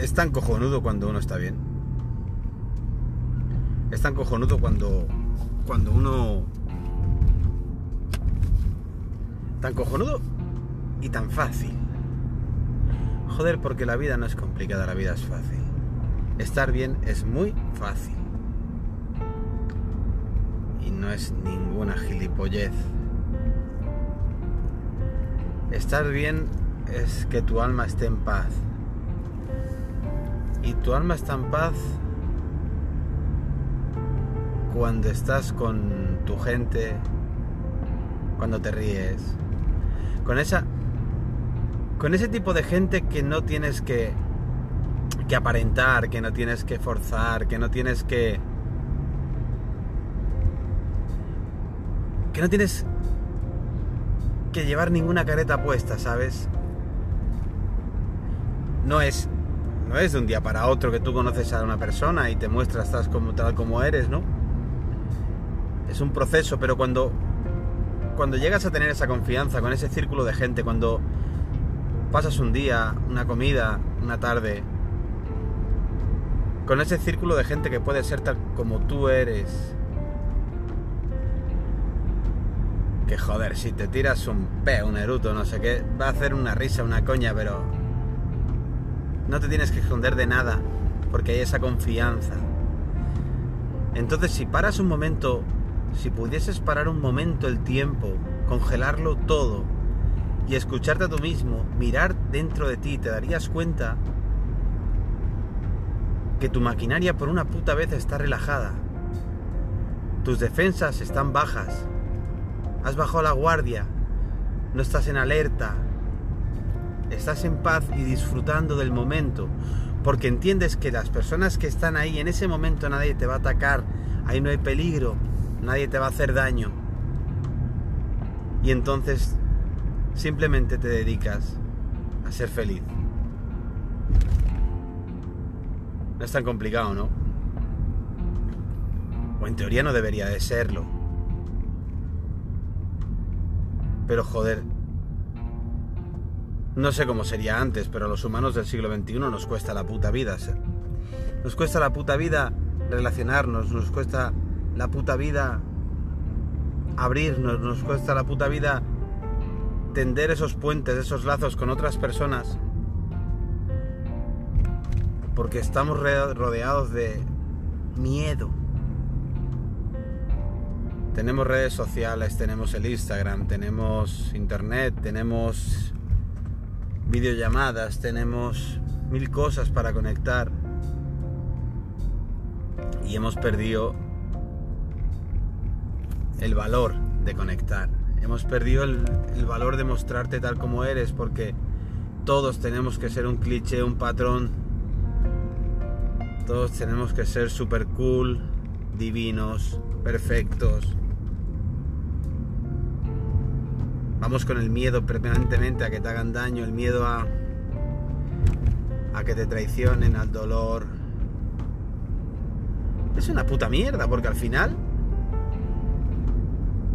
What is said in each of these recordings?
es tan cojonudo cuando uno está bien. Es tan cojonudo cuando, cuando uno... Tan cojonudo y tan fácil. Joder, porque la vida no es complicada, la vida es fácil. Estar bien es muy fácil. Y no es ninguna gilipollez. Estar bien es que tu alma esté en paz. Y tu alma está en paz cuando estás con tu gente, cuando te ríes, con esa con ese tipo de gente que no tienes que que aparentar, que no tienes que forzar, que no tienes que que no tienes que llevar ninguna careta puesta, ¿sabes? No es no es de un día para otro que tú conoces a una persona y te muestras estás como tal como eres, ¿no? Es un proceso, pero cuando cuando llegas a tener esa confianza con ese círculo de gente, cuando pasas un día, una comida, una tarde, con ese círculo de gente que puede ser tal como tú eres, que joder, si te tiras un pe, un eruto, no sé qué, va a hacer una risa, una coña, pero no te tienes que esconder de nada, porque hay esa confianza. Entonces, si paras un momento, si pudieses parar un momento el tiempo, congelarlo todo y escucharte a tú mismo, mirar dentro de ti, te darías cuenta que tu maquinaria por una puta vez está relajada. Tus defensas están bajas has bajado la guardia, no estás en alerta, estás en paz y disfrutando del momento, porque entiendes que las personas que están ahí en ese momento nadie te va a atacar, ahí no hay peligro, nadie te va a hacer daño. Y entonces simplemente te dedicas a ser feliz. No es tan complicado, ¿no? O en teoría no debería de serlo. Pero joder, no sé cómo sería antes, pero a los humanos del siglo XXI nos cuesta la puta vida. Nos cuesta la puta vida relacionarnos, nos cuesta la puta vida abrirnos, nos cuesta la puta vida tender esos puentes, esos lazos con otras personas. Porque estamos rodeados de miedo. Tenemos redes sociales, tenemos el Instagram, tenemos internet, tenemos videollamadas, tenemos mil cosas para conectar. Y hemos perdido el valor de conectar. Hemos perdido el, el, valor de mostrarte tal como eres porque todos tenemos que ser un cliché, un patrón. Todos tenemos que ser super cool, divinos, perfectos. Con el miedo permanentemente a que te hagan daño, el miedo a, a que te traicionen, al dolor. Es una puta mierda, porque al final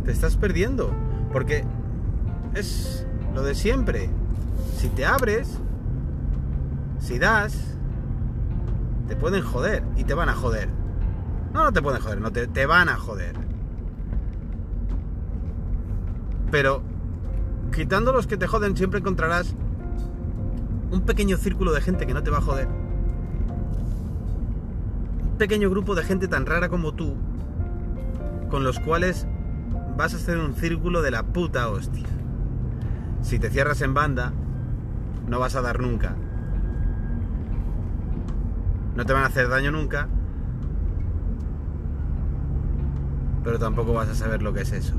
te estás perdiendo. Porque es lo de siempre. Si te abres, si das, te pueden joder y te van a joder. No, no te pueden joder, no te, te van a joder. Pero quitando los que te joden, siempre encontrarás un pequeño círculo de gente que no te va a joder. Un pequeño grupo de gente tan rara como tú, con los cuales vas a hacer un círculo de la puta hostia. Si te cierras en banda, no vas a dar nunca. No te van a hacer daño nunca, pero tampoco vas a saber lo que es eso.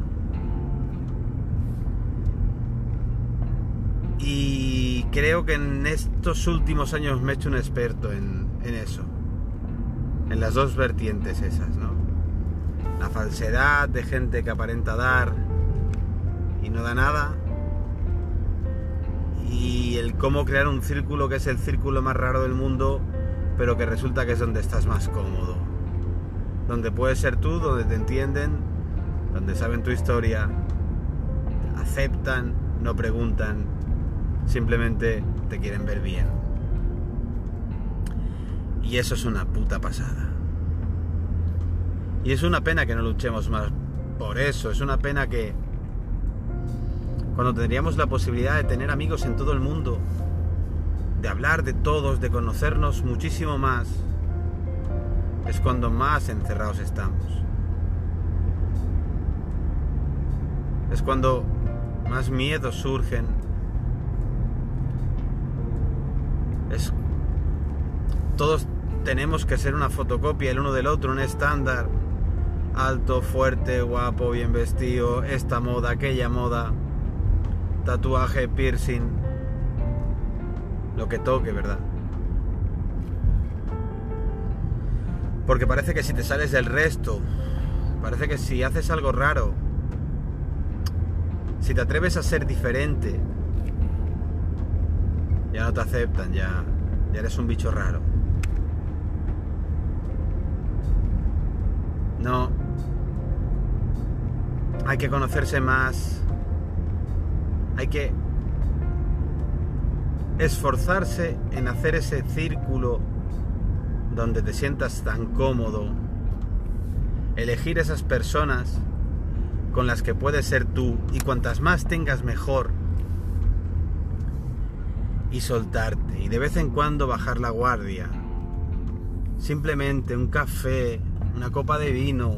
Y creo que en estos últimos años me he hecho un experto en, eso. En las dos vertientes esas, ¿no? La falsedad de gente que aparenta dar y no da nada. Y el cómo crear un círculo que es el círculo más raro del mundo, pero que resulta que es donde estás más cómodo. Donde puedes ser tú, donde te entienden, donde saben tu historia, aceptan, no preguntan, simplemente te quieren ver bien. Y eso es una puta pasada. Y es una pena que no luchemos más por eso. Es una pena que cuando tendríamos la posibilidad de tener amigos en todo el mundo, de hablar de todos, de conocernos muchísimo más, es cuando más encerrados estamos. Es cuando más miedos surgen. Es todos tenemos que ser una fotocopia el uno del otro, un estándar. Alto, fuerte, guapo, bien vestido, esta moda, aquella moda, tatuaje, piercing, lo que toque, ¿verdad? Porque parece que si te sales del resto, parece que si haces algo raro, si te atreves a ser diferente, ya no te aceptan, ya, ya eres un bicho raro. No. Hay que conocerse más. Hay que esforzarse en hacer ese círculo donde te sientas tan cómodo. Elegir esas personas con las que puedes ser tú y cuantas más tengas mejor. Y soltarte y de vez en cuando bajar la guardia. Simplemente un café, una copa de vino,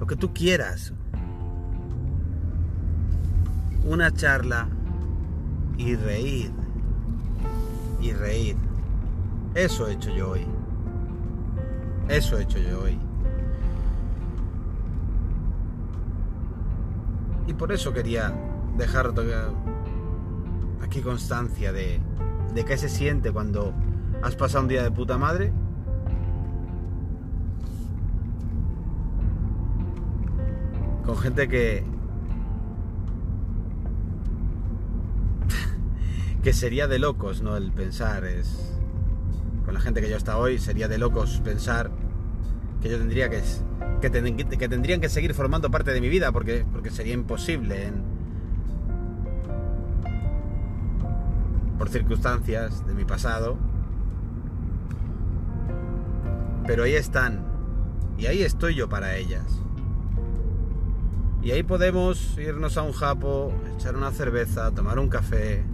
lo que tú quieras. Una charla y reír. Y reír. Eso he hecho yo hoy. Eso he hecho yo hoy. Y por eso quería dejar aquí constancia de, de qué se siente cuando has pasado un día de puta madre con gente que que sería de locos, ¿no? El pensar es con la gente que yo hasta hoy sería de locos pensar que yo tendría que que, tendrían que seguir formando parte de mi vida porque porque sería imposible por circunstancias de mi pasado. Pero ahí están y ahí estoy yo para ellas. Y ahí podemos irnos a un japo, echar una cerveza, tomar un café.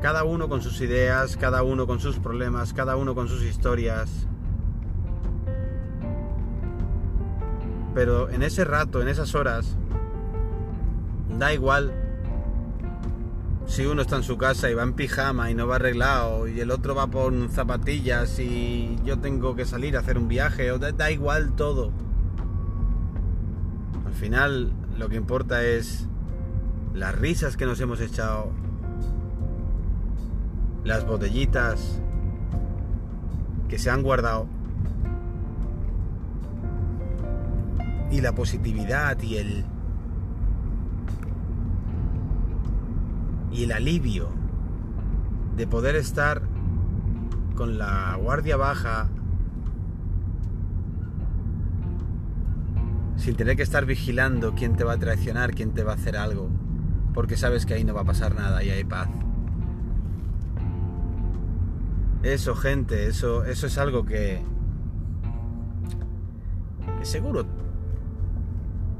Cada uno con sus ideas, cada uno con sus problemas, cada uno con sus historias. Pero en ese rato, en esas horas, da igual si uno está en su casa y va en pijama y no va arreglado y el otro va por zapatillas y yo tengo que salir a hacer un viaje, da igual todo. Final lo que importa es las risas que nos hemos echado, las botellitas que se han guardado y la positividad y el y el alivio de poder estar con la guardia baja sin tener que estar vigilando quién te va a traicionar, quién te va a hacer algo, porque sabes que ahí no va a pasar nada y hay paz. Eso, gente, eso, eso es algo que, que seguro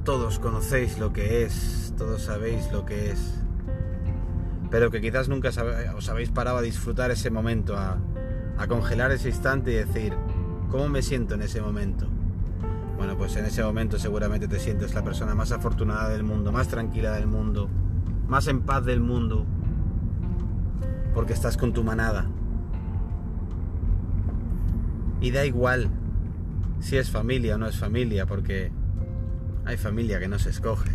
todos conocéis lo que es, todos sabéis lo que es, pero que quizás nunca os habéis parado a disfrutar ese momento, a, congelar ese instante y decir, ¿cómo me siento en ese momento? Bueno, pues en ese momento seguramente te sientes la persona más afortunada del mundo, más tranquila del mundo, más en paz del mundo, porque estás con tu manada. Y da igual si es familia o no es familia, porque hay familia que no se escoge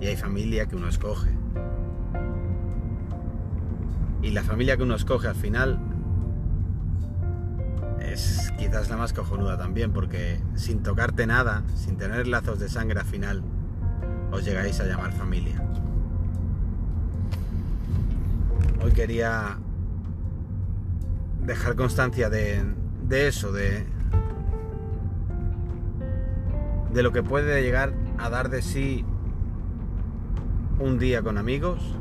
y hay familia que uno escoge. Y la familia que uno escoge al final es quizás la más cojonuda también, porque sin tocarte nada, sin tener lazos de sangre al final, os llegáis a llamar familia. Hoy quería dejar constancia de, de eso, de, de lo que puede llegar a dar de sí un día con amigos,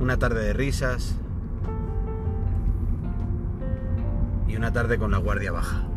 una tarde de risas y una tarde con la guardia baja.